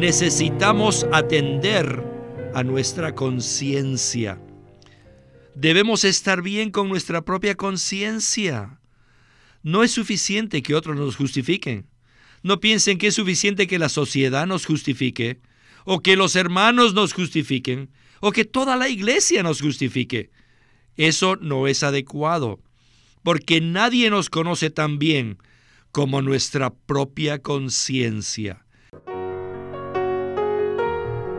necesitamos atender a nuestra conciencia. Debemos estar bien con nuestra propia conciencia. No es suficiente que otros nos justifiquen. No piensen que es suficiente que la sociedad nos justifique, o que los hermanos nos justifiquen, o que toda la iglesia nos justifique. Eso no es adecuado, porque nadie nos conoce tan bien como nuestra propia conciencia.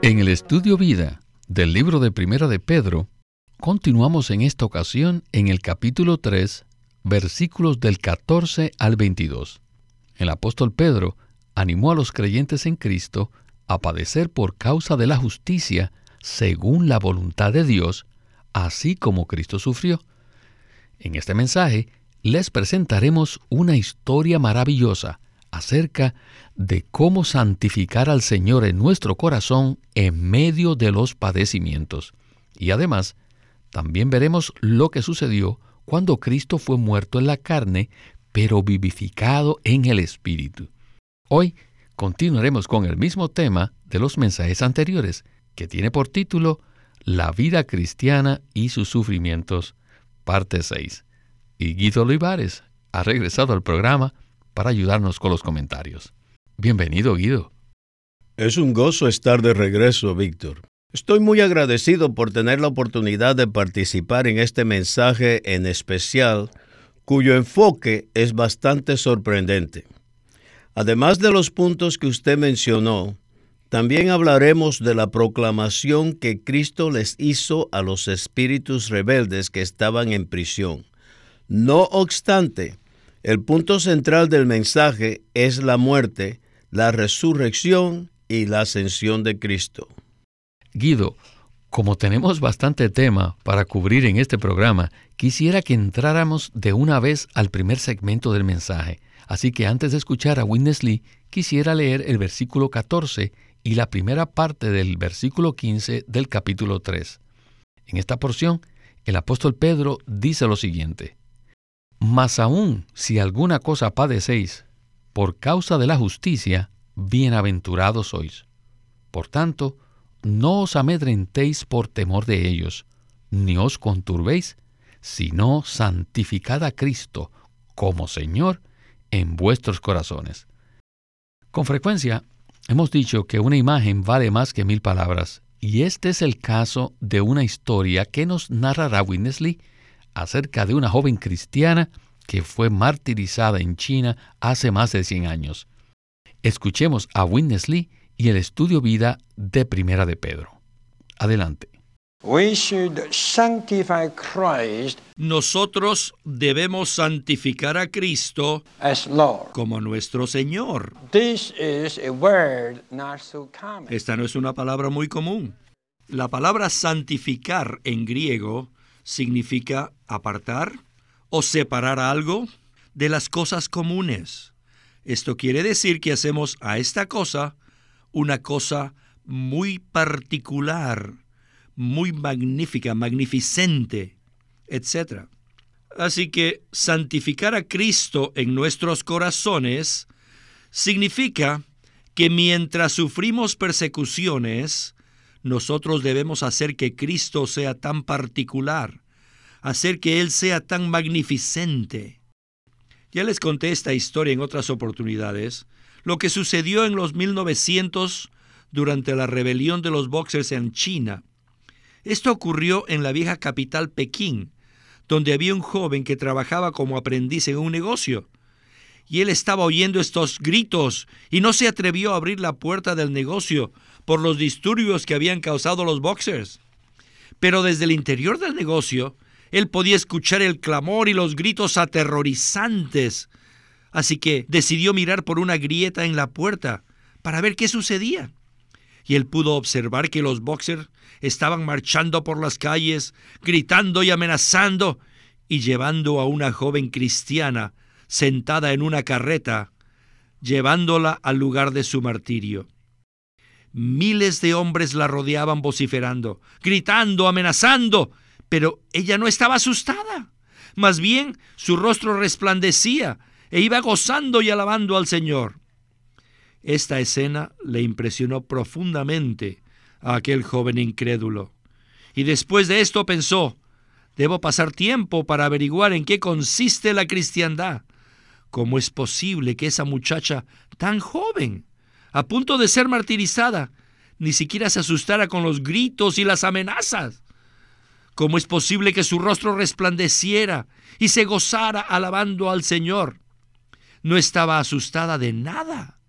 En el Estudio Vida del libro de Primera de Pedro, continuamos en esta ocasión en el capítulo 3, versículos del 14 al 22. El apóstol Pedro animó a los creyentes en Cristo a padecer por causa de la justicia según la voluntad de Dios, así como Cristo sufrió. En este mensaje les presentaremos una historia maravillosa acerca de cómo santificar al Señor en nuestro corazón en medio de los padecimientos. Y además, también veremos lo que sucedió cuando Cristo fue muerto en la carne, pero vivificado en el Espíritu. Hoy continuaremos con el mismo tema de los mensajes anteriores, que tiene por título La vida cristiana y sus sufrimientos, parte 6. Y Guido Olivares ha regresado al programa para ayudarnos con los comentarios. Bienvenido, Guido. Es un gozo estar de regreso, Víctor. Estoy muy agradecido por tener la oportunidad de participar en este mensaje en especial, cuyo enfoque es bastante sorprendente. Además de los puntos que usted mencionó, también hablaremos de la proclamación que Cristo les hizo a los espíritus rebeldes que estaban en prisión. No obstante, el punto central del mensaje es la muerte, la resurrección y la ascensión de Cristo. Guido, como tenemos bastante tema para cubrir en este programa, quisiera que entráramos de una vez al primer segmento del mensaje. Así que antes de escuchar a Witness Lee, quisiera leer el versículo 14 y la primera parte del versículo 15 del capítulo 3. En esta porción, el apóstol Pedro dice lo siguiente, Mas aún si alguna cosa padecéis, por causa de la justicia, bienaventurados sois. Por tanto, no os amedrentéis por temor de ellos, ni os conturbéis, sino santificad a Cristo como Señor en vuestros corazones. Con frecuencia hemos dicho que una imagen vale más que mil palabras, y este es el caso de una historia que nos narrará Winnesley acerca de una joven cristiana que fue martirizada en China hace más de 100 años. Escuchemos a Winnesley y el estudio vida de Primera de Pedro. Adelante. Nosotros debemos santificar a Cristo como nuestro Señor. Esta no es una palabra muy común. La palabra santificar en griego significa apartar o separar algo de las cosas comunes. Esto quiere decir que hacemos a esta cosa una cosa muy particular muy magnífica, magnificente, etc. Así que santificar a Cristo en nuestros corazones significa que mientras sufrimos persecuciones, nosotros debemos hacer que Cristo sea tan particular, hacer que Él sea tan magnificente. Ya les conté esta historia en otras oportunidades, lo que sucedió en los 1900 durante la rebelión de los boxers en China. Esto ocurrió en la vieja capital Pekín, donde había un joven que trabajaba como aprendiz en un negocio. Y él estaba oyendo estos gritos y no se atrevió a abrir la puerta del negocio por los disturbios que habían causado los boxers. Pero desde el interior del negocio, él podía escuchar el clamor y los gritos aterrorizantes. Así que decidió mirar por una grieta en la puerta para ver qué sucedía. Y él pudo observar que los boxers estaban marchando por las calles, gritando y amenazando, y llevando a una joven cristiana sentada en una carreta, llevándola al lugar de su martirio. Miles de hombres la rodeaban vociferando, gritando, amenazando, pero ella no estaba asustada. Más bien, su rostro resplandecía e iba gozando y alabando al Señor. Esta escena le impresionó profundamente a aquel joven incrédulo. Y después de esto pensó, debo pasar tiempo para averiguar en qué consiste la cristiandad. ¿Cómo es posible que esa muchacha tan joven, a punto de ser martirizada, ni siquiera se asustara con los gritos y las amenazas? ¿Cómo es posible que su rostro resplandeciera y se gozara alabando al Señor? No estaba asustada de nada.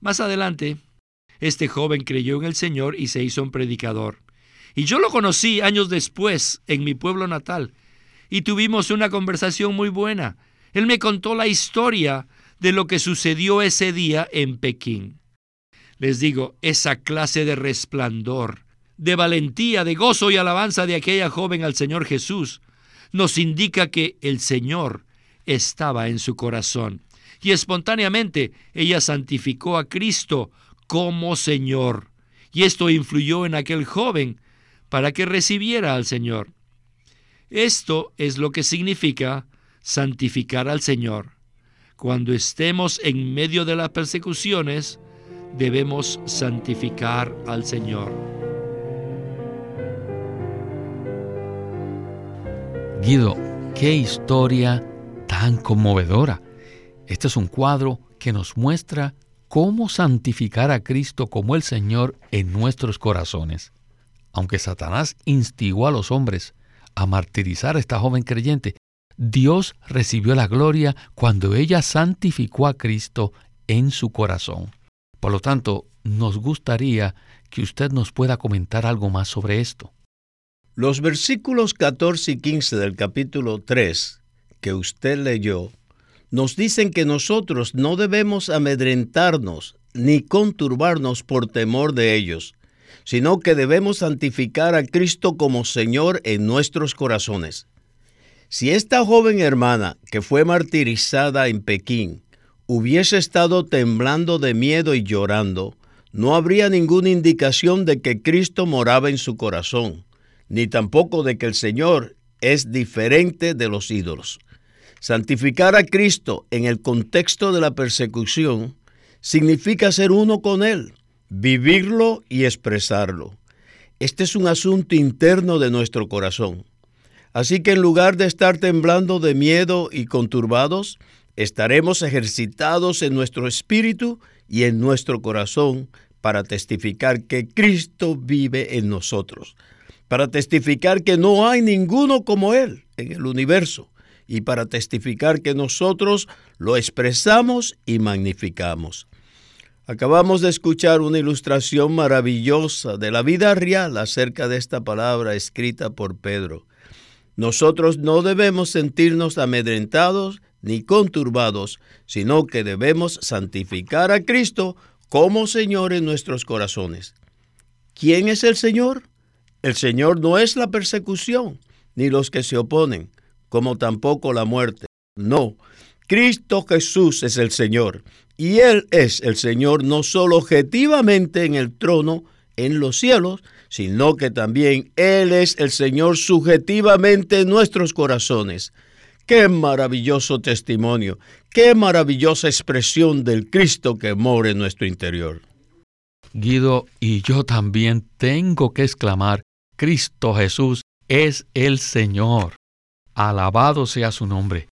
Más adelante, este joven creyó en el Señor y se hizo un predicador. Y yo lo conocí años después en mi pueblo natal y tuvimos una conversación muy buena. Él me contó la historia de lo que sucedió ese día en Pekín. Les digo, esa clase de resplandor, de valentía, de gozo y alabanza de aquella joven al Señor Jesús, nos indica que el Señor estaba en su corazón. Y espontáneamente ella santificó a Cristo como Señor. Y esto influyó en aquel joven para que recibiera al Señor. Esto es lo que significa santificar al Señor. Cuando estemos en medio de las persecuciones, debemos santificar al Señor. Guido, qué historia tan conmovedora. Este es un cuadro que nos muestra cómo santificar a Cristo como el Señor en nuestros corazones. Aunque Satanás instigó a los hombres a martirizar a esta joven creyente, Dios recibió la gloria cuando ella santificó a Cristo en su corazón. Por lo tanto, nos gustaría que usted nos pueda comentar algo más sobre esto. Los versículos 14 y 15 del capítulo 3 que usted leyó nos dicen que nosotros no debemos amedrentarnos ni conturbarnos por temor de ellos, sino que debemos santificar a Cristo como Señor en nuestros corazones. Si esta joven hermana que fue martirizada en Pekín hubiese estado temblando de miedo y llorando, no habría ninguna indicación de que Cristo moraba en su corazón, ni tampoco de que el Señor es diferente de los ídolos. Santificar a Cristo en el contexto de la persecución significa ser uno con Él, vivirlo y expresarlo. Este es un asunto interno de nuestro corazón. Así que en lugar de estar temblando de miedo y conturbados, estaremos ejercitados en nuestro espíritu y en nuestro corazón para testificar que Cristo vive en nosotros, para testificar que no hay ninguno como Él en el universo y para testificar que nosotros lo expresamos y magnificamos. Acabamos de escuchar una ilustración maravillosa de la vida real acerca de esta palabra escrita por Pedro. Nosotros no debemos sentirnos amedrentados ni conturbados, sino que debemos santificar a Cristo como Señor en nuestros corazones. ¿Quién es el Señor? El Señor no es la persecución, ni los que se oponen, como tampoco la muerte. No, Cristo Jesús es el Señor, y Él es el Señor no solo objetivamente en el trono en los cielos, sino que también Él es el Señor subjetivamente en nuestros corazones. Qué maravilloso testimonio, qué maravillosa expresión del Cristo que mora en nuestro interior. Guido, y yo también tengo que exclamar, Cristo Jesús es el Señor. Alabado sea su nombre.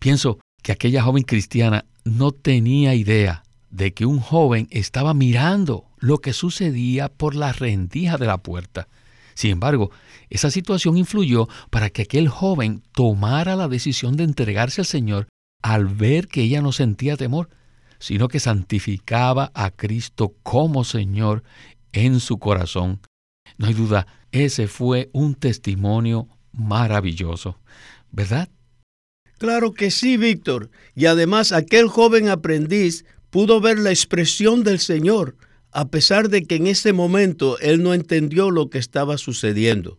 Pienso que aquella joven cristiana no tenía idea de que un joven estaba mirando lo que sucedía por la rendija de la puerta. Sin embargo, esa situación influyó para que aquel joven tomara la decisión de entregarse al Señor al ver que ella no sentía temor, sino que santificaba a Cristo como Señor en su corazón. No hay duda, ese fue un testimonio maravilloso, ¿verdad? Claro que sí, Víctor. Y además aquel joven aprendiz pudo ver la expresión del Señor, a pesar de que en ese momento él no entendió lo que estaba sucediendo.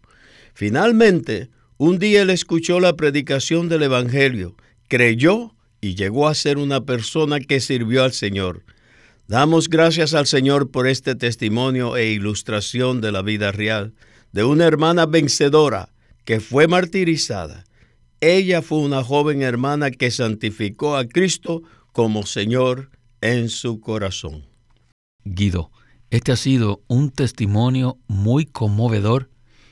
Finalmente, un día él escuchó la predicación del Evangelio, creyó y llegó a ser una persona que sirvió al Señor. Damos gracias al Señor por este testimonio e ilustración de la vida real de una hermana vencedora que fue martirizada. Ella fue una joven hermana que santificó a Cristo como Señor en su corazón. Guido, este ha sido un testimonio muy conmovedor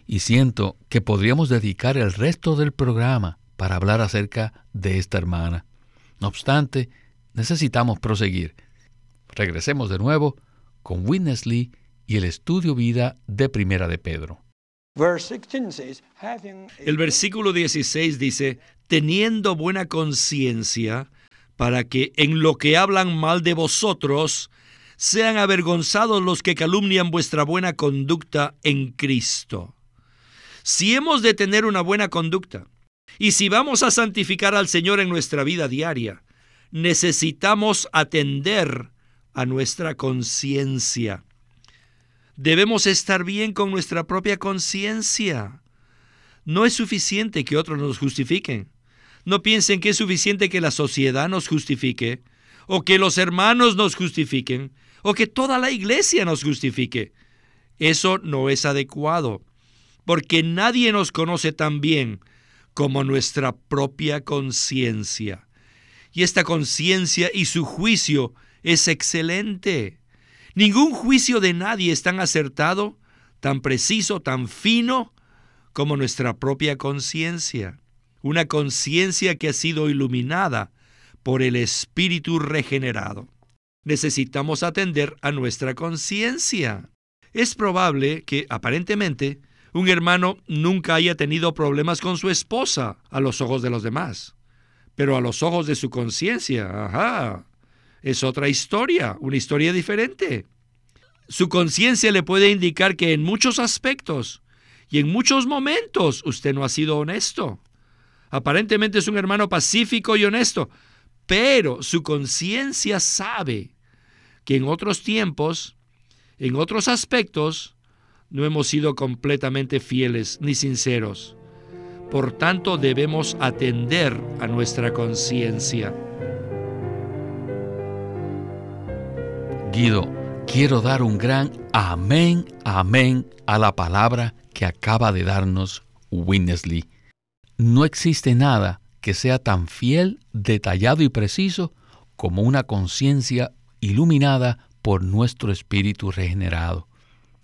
y siento que podríamos dedicar el resto del programa para hablar acerca de esta hermana. No obstante, necesitamos proseguir. Regresemos de nuevo con Witness Lee y el estudio vida de Primera de Pedro. El versículo 16 dice, teniendo buena conciencia, para que en lo que hablan mal de vosotros, sean avergonzados los que calumnian vuestra buena conducta en Cristo. Si hemos de tener una buena conducta, y si vamos a santificar al Señor en nuestra vida diaria, necesitamos atender a nuestra conciencia. Debemos estar bien con nuestra propia conciencia. No es suficiente que otros nos justifiquen. No piensen que es suficiente que la sociedad nos justifique, o que los hermanos nos justifiquen, o que toda la iglesia nos justifique. Eso no es adecuado, porque nadie nos conoce tan bien como nuestra propia conciencia. Y esta conciencia y su juicio es excelente. Ningún juicio de nadie es tan acertado, tan preciso, tan fino como nuestra propia conciencia. Una conciencia que ha sido iluminada por el Espíritu regenerado. Necesitamos atender a nuestra conciencia. Es probable que, aparentemente, un hermano nunca haya tenido problemas con su esposa a los ojos de los demás, pero a los ojos de su conciencia, ajá, es otra historia, una historia diferente. Su conciencia le puede indicar que en muchos aspectos y en muchos momentos usted no ha sido honesto. Aparentemente es un hermano pacífico y honesto, pero su conciencia sabe que en otros tiempos, en otros aspectos, no hemos sido completamente fieles ni sinceros. Por tanto, debemos atender a nuestra conciencia. Guido, quiero dar un gran amén, amén a la palabra que acaba de darnos Winnesley. No existe nada que sea tan fiel, detallado y preciso como una conciencia iluminada por nuestro espíritu regenerado.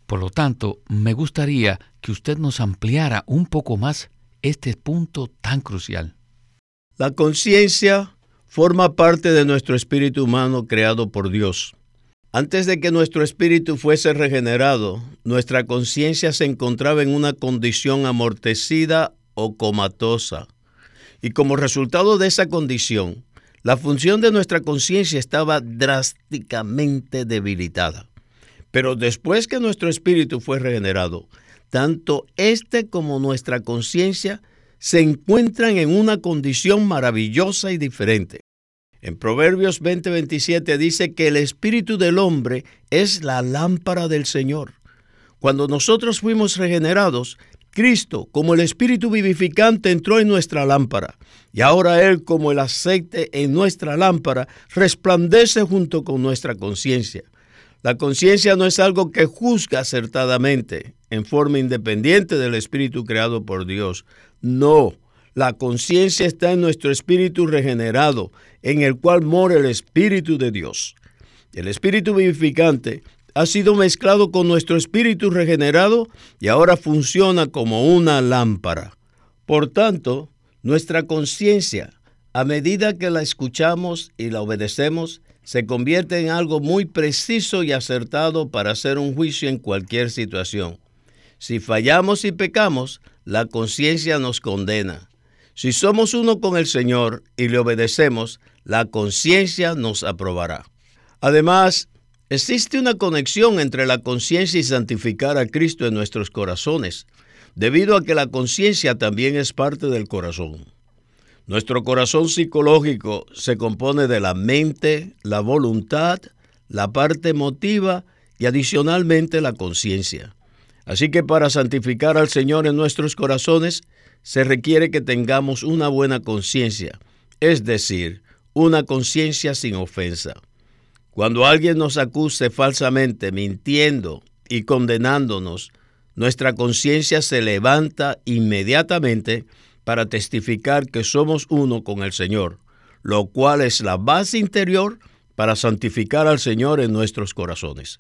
Por lo tanto, me gustaría que usted nos ampliara un poco más este punto tan crucial. La conciencia forma parte de nuestro espíritu humano creado por Dios. Antes de que nuestro espíritu fuese regenerado, nuestra conciencia se encontraba en una condición amortecida o comatosa. Y como resultado de esa condición, la función de nuestra conciencia estaba drásticamente debilitada. Pero después que nuestro espíritu fue regenerado, tanto este como nuestra conciencia se encuentran en una condición maravillosa y diferente. En Proverbios 20:27 dice que el espíritu del hombre es la lámpara del Señor. Cuando nosotros fuimos regenerados, Cristo, como el espíritu vivificante, entró en nuestra lámpara. Y ahora Él, como el aceite en nuestra lámpara, resplandece junto con nuestra conciencia. La conciencia no es algo que juzga acertadamente, en forma independiente del espíritu creado por Dios. No, la conciencia está en nuestro espíritu regenerado, en el cual mora el Espíritu de Dios. El Espíritu vivificante ha sido mezclado con nuestro espíritu regenerado y ahora funciona como una lámpara. Por tanto, nuestra conciencia, a medida que la escuchamos y la obedecemos, se convierte en algo muy preciso y acertado para hacer un juicio en cualquier situación. Si fallamos y pecamos, la conciencia nos condena. Si somos uno con el Señor y le obedecemos, la conciencia nos aprobará. Además, existe una conexión entre la conciencia y santificar a Cristo en nuestros corazones, debido a que la conciencia también es parte del corazón. Nuestro corazón psicológico se compone de la mente, la voluntad, la parte emotiva y adicionalmente la conciencia. Así que para santificar al Señor en nuestros corazones se requiere que tengamos una buena conciencia, es decir, una conciencia sin ofensa. Cuando alguien nos acuse falsamente, mintiendo y condenándonos, nuestra conciencia se levanta inmediatamente para testificar que somos uno con el Señor, lo cual es la base interior para santificar al Señor en nuestros corazones.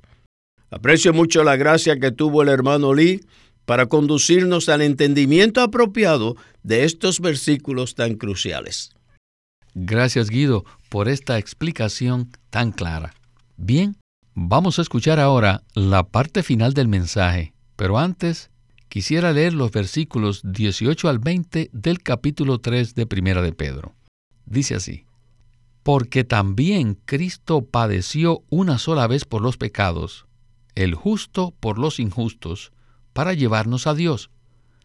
Aprecio mucho la gracia que tuvo el hermano Lee para conducirnos al entendimiento apropiado de estos versículos tan cruciales. Gracias Guido por esta explicación tan clara. Bien, vamos a escuchar ahora la parte final del mensaje, pero antes quisiera leer los versículos 18 al 20 del capítulo 3 de Primera de Pedro. Dice así, Porque también Cristo padeció una sola vez por los pecados, el justo por los injustos, para llevarnos a Dios,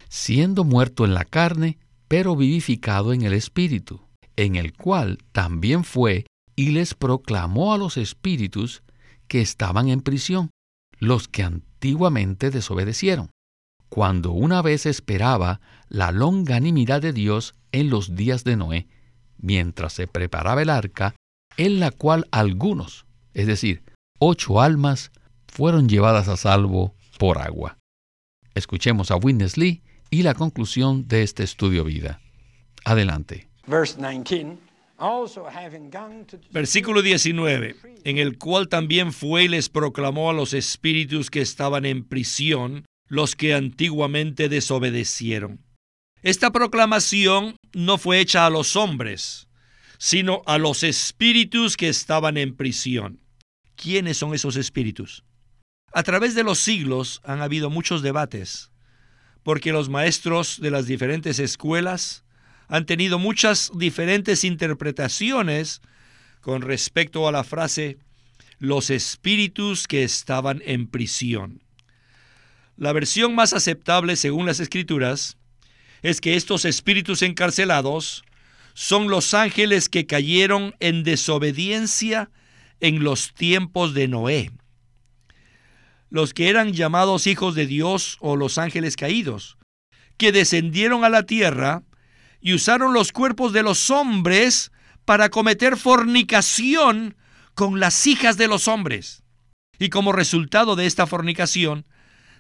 siendo muerto en la carne, pero vivificado en el Espíritu en el cual también fue y les proclamó a los espíritus que estaban en prisión, los que antiguamente desobedecieron, cuando una vez esperaba la longanimidad de Dios en los días de Noé, mientras se preparaba el arca, en la cual algunos, es decir, ocho almas, fueron llevadas a salvo por agua. Escuchemos a Witness Lee y la conclusión de este estudio vida. Adelante. Versículo 19, en el cual también fue y les proclamó a los espíritus que estaban en prisión, los que antiguamente desobedecieron. Esta proclamación no fue hecha a los hombres, sino a los espíritus que estaban en prisión. ¿Quiénes son esos espíritus? A través de los siglos han habido muchos debates, porque los maestros de las diferentes escuelas han tenido muchas diferentes interpretaciones con respecto a la frase los espíritus que estaban en prisión. La versión más aceptable según las escrituras es que estos espíritus encarcelados son los ángeles que cayeron en desobediencia en los tiempos de Noé. Los que eran llamados hijos de Dios o los ángeles caídos, que descendieron a la tierra y usaron los cuerpos de los hombres para cometer fornicación con las hijas de los hombres. Y como resultado de esta fornicación,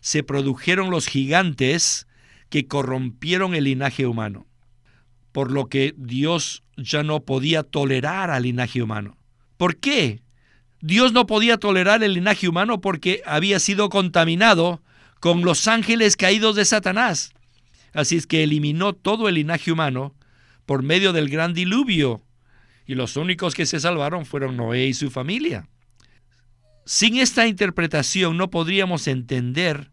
se produjeron los gigantes que corrompieron el linaje humano, por lo que Dios ya no podía tolerar al linaje humano. ¿Por qué? Dios no podía tolerar el linaje humano porque había sido contaminado con los ángeles caídos de Satanás. Así es que eliminó todo el linaje humano por medio del gran diluvio, y los únicos que se salvaron fueron Noé y su familia. Sin esta interpretación no podríamos entender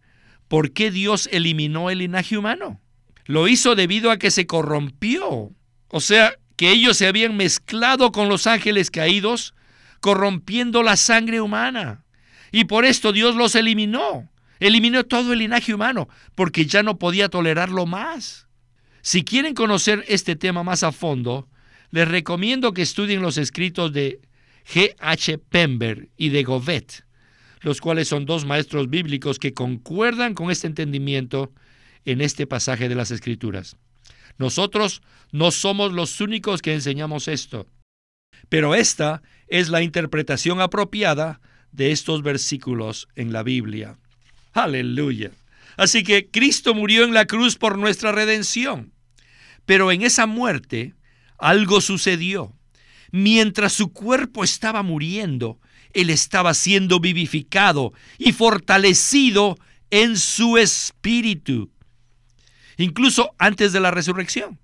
por qué Dios eliminó el linaje humano. Lo hizo debido a que se corrompió. O sea, que ellos se habían mezclado con los ángeles caídos, corrompiendo la sangre humana. Y por esto Dios los eliminó. Eliminó todo el linaje humano porque ya no podía tolerarlo más. Si quieren conocer este tema más a fondo, les recomiendo que estudien los escritos de G. H. Pember y de Govet, los cuales son dos maestros bíblicos que concuerdan con este entendimiento en este pasaje de las Escrituras. Nosotros no somos los únicos que enseñamos esto, pero esta es la interpretación apropiada de estos versículos en la Biblia. Aleluya. Así que Cristo murió en la cruz por nuestra redención. Pero en esa muerte algo sucedió. Mientras su cuerpo estaba muriendo, Él estaba siendo vivificado y fortalecido en su espíritu, incluso antes de la resurrección.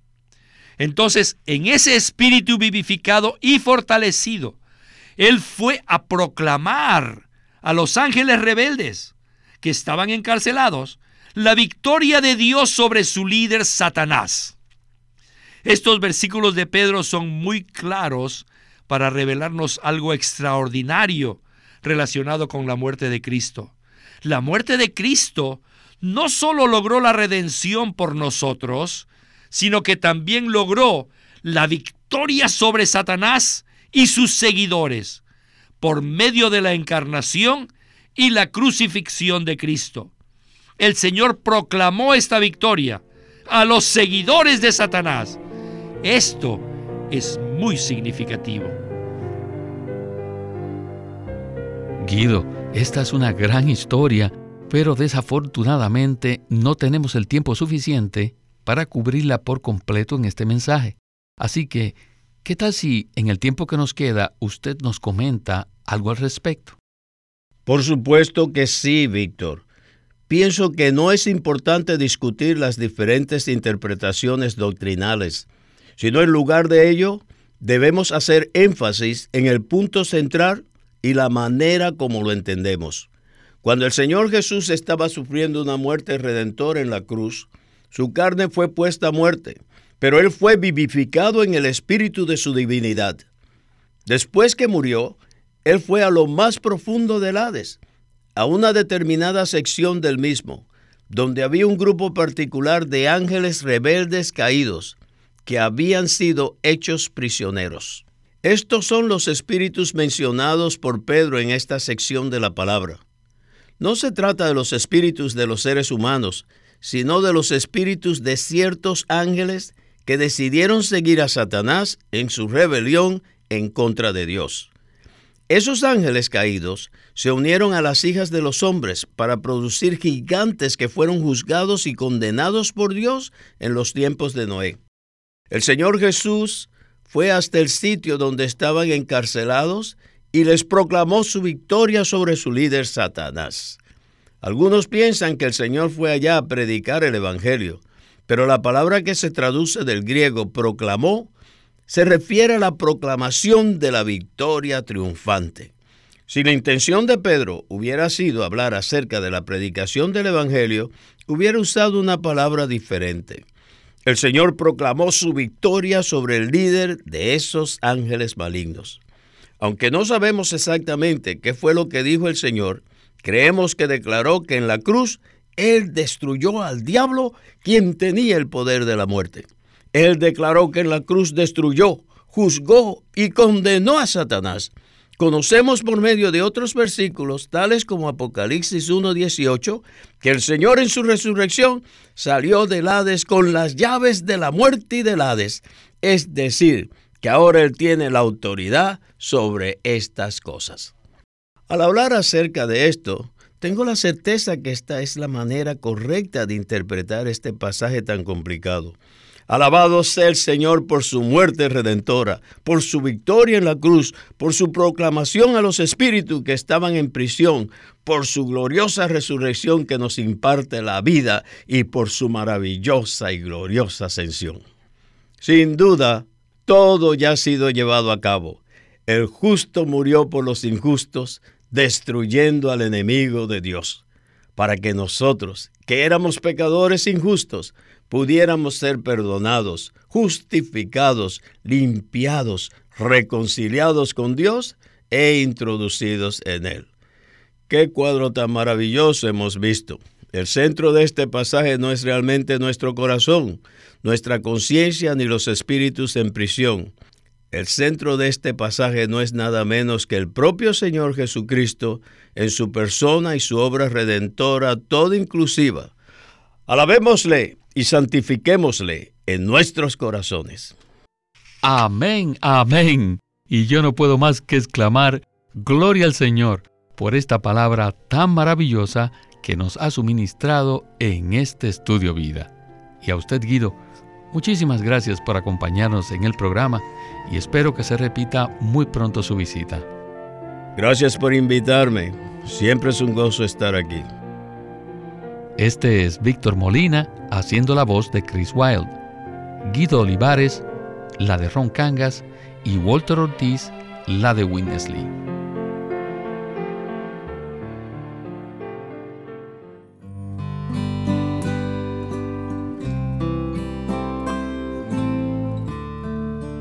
Entonces, en ese espíritu vivificado y fortalecido, Él fue a proclamar a los ángeles rebeldes que estaban encarcelados la victoria de Dios sobre su líder Satanás. Estos versículos de Pedro son muy claros para revelarnos algo extraordinario relacionado con la muerte de Cristo. La muerte de Cristo no solo logró la redención por nosotros, sino que también logró la victoria sobre Satanás y sus seguidores por medio de la encarnación y la crucifixión de Cristo. El Señor proclamó esta victoria a los seguidores de Satanás. Esto es muy significativo. Guido, esta es una gran historia, pero desafortunadamente no tenemos el tiempo suficiente para cubrirla por completo en este mensaje. Así que, ¿qué tal si en el tiempo que nos queda usted nos comenta algo al respecto? Por supuesto que sí, Víctor. Pienso que no es importante discutir las diferentes interpretaciones doctrinales, sino en lugar de ello, debemos hacer énfasis en el punto central y la manera como lo entendemos. Cuando el Señor Jesús estaba sufriendo una muerte redentora en la cruz, su carne fue puesta a muerte, pero él fue vivificado en el espíritu de su divinidad. Después que murió, él fue a lo más profundo del Hades, a una determinada sección del mismo, donde había un grupo particular de ángeles rebeldes caídos, que habían sido hechos prisioneros. Estos son los espíritus mencionados por Pedro en esta sección de la palabra. No se trata de los espíritus de los seres humanos, sino de los espíritus de ciertos ángeles que decidieron seguir a Satanás en su rebelión en contra de Dios. Esos ángeles caídos se unieron a las hijas de los hombres para producir gigantes que fueron juzgados y condenados por Dios en los tiempos de Noé. El Señor Jesús fue hasta el sitio donde estaban encarcelados y les proclamó su victoria sobre su líder Satanás. Algunos piensan que el Señor fue allá a predicar el Evangelio, pero la palabra que se traduce del griego proclamó se refiere a la proclamación de la victoria triunfante. Si la intención de Pedro hubiera sido hablar acerca de la predicación del Evangelio, hubiera usado una palabra diferente. El Señor proclamó su victoria sobre el líder de esos ángeles malignos. Aunque no sabemos exactamente qué fue lo que dijo el Señor, Creemos que declaró que en la cruz Él destruyó al diablo quien tenía el poder de la muerte. Él declaró que en la cruz destruyó, juzgó y condenó a Satanás. Conocemos por medio de otros versículos, tales como Apocalipsis 1.18, que el Señor en su resurrección salió del Hades con las llaves de la muerte y del Hades. Es decir, que ahora Él tiene la autoridad sobre estas cosas. Al hablar acerca de esto, tengo la certeza que esta es la manera correcta de interpretar este pasaje tan complicado. Alabado sea el Señor por su muerte redentora, por su victoria en la cruz, por su proclamación a los espíritus que estaban en prisión, por su gloriosa resurrección que nos imparte la vida y por su maravillosa y gloriosa ascensión. Sin duda, todo ya ha sido llevado a cabo. El justo murió por los injustos, destruyendo al enemigo de Dios, para que nosotros, que éramos pecadores injustos, pudiéramos ser perdonados, justificados, limpiados, reconciliados con Dios e introducidos en Él. Qué cuadro tan maravilloso hemos visto. El centro de este pasaje no es realmente nuestro corazón, nuestra conciencia ni los espíritus en prisión, el centro de este pasaje no es nada menos que el propio Señor Jesucristo en su persona y su obra redentora toda inclusiva. Alabémosle y santifiquémosle en nuestros corazones. Amén, amén. Y yo no puedo más que exclamar, Gloria al Señor por esta palabra tan maravillosa que nos ha suministrado en este estudio vida. Y a usted, Guido, muchísimas gracias por acompañarnos en el programa y espero que se repita muy pronto su visita. Gracias por invitarme. Siempre es un gozo estar aquí. Este es Víctor Molina haciendo la voz de Chris Wilde, Guido Olivares, la de Ron Cangas y Walter Ortiz, la de Winnesley.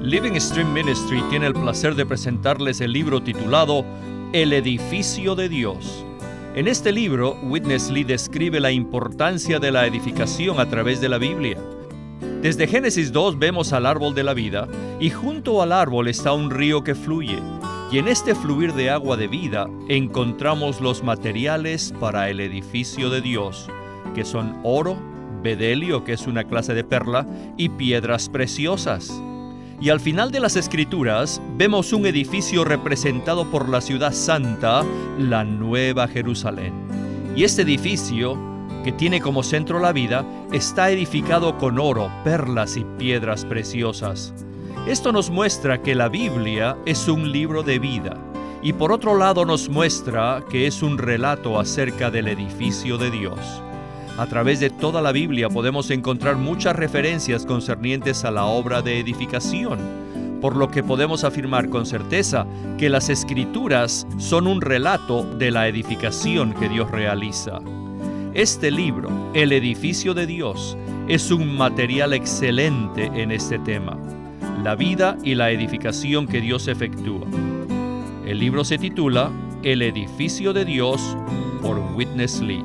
Living Stream Ministry tiene el placer de presentarles el libro titulado El edificio de Dios. En este libro, Witness Lee describe la importancia de la edificación a través de la Biblia. Desde Génesis 2 vemos al árbol de la vida y junto al árbol está un río que fluye. Y en este fluir de agua de vida encontramos los materiales para el edificio de Dios, que son oro, bedelio, que es una clase de perla, y piedras preciosas. Y al final de las escrituras vemos un edificio representado por la ciudad santa, la Nueva Jerusalén. Y este edificio, que tiene como centro la vida, está edificado con oro, perlas y piedras preciosas. Esto nos muestra que la Biblia es un libro de vida y por otro lado nos muestra que es un relato acerca del edificio de Dios. A través de toda la Biblia podemos encontrar muchas referencias concernientes a la obra de edificación, por lo que podemos afirmar con certeza que las escrituras son un relato de la edificación que Dios realiza. Este libro, El edificio de Dios, es un material excelente en este tema, la vida y la edificación que Dios efectúa. El libro se titula El edificio de Dios por Witness Lee.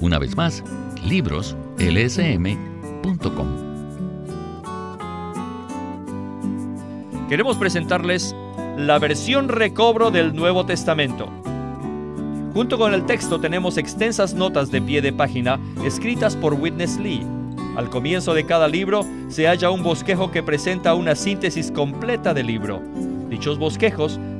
Una vez más, libroslsm.com. Queremos presentarles la versión recobro del Nuevo Testamento. Junto con el texto tenemos extensas notas de pie de página escritas por Witness Lee. Al comienzo de cada libro se halla un bosquejo que presenta una síntesis completa del libro. Dichos bosquejos